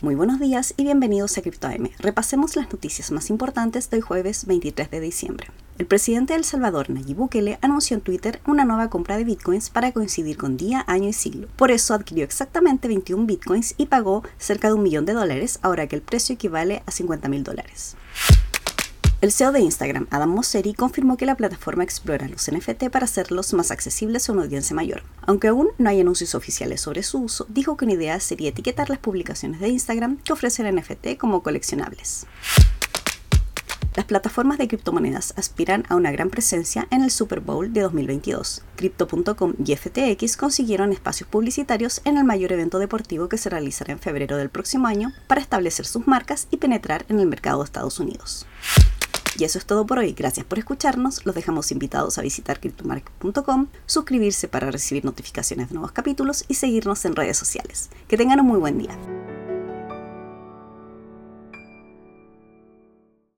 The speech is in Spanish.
Muy buenos días y bienvenidos a CryptoM. Repasemos las noticias más importantes del jueves 23 de diciembre. El presidente de El Salvador, Nayib Bukele, anunció en Twitter una nueva compra de bitcoins para coincidir con día, año y siglo. Por eso adquirió exactamente 21 bitcoins y pagó cerca de un millón de dólares, ahora que el precio equivale a 50 mil dólares. El CEO de Instagram, Adam Mosseri, confirmó que la plataforma explora los NFT para hacerlos más accesibles a una audiencia mayor. Aunque aún no hay anuncios oficiales sobre su uso, dijo que una idea sería etiquetar las publicaciones de Instagram que ofrecen NFT como coleccionables. Las plataformas de criptomonedas aspiran a una gran presencia en el Super Bowl de 2022. Crypto.com y FTX consiguieron espacios publicitarios en el mayor evento deportivo que se realizará en febrero del próximo año para establecer sus marcas y penetrar en el mercado de Estados Unidos. Y eso es todo por hoy. Gracias por escucharnos. Los dejamos invitados a visitar cryptomarket.com, suscribirse para recibir notificaciones de nuevos capítulos y seguirnos en redes sociales. Que tengan un muy buen día.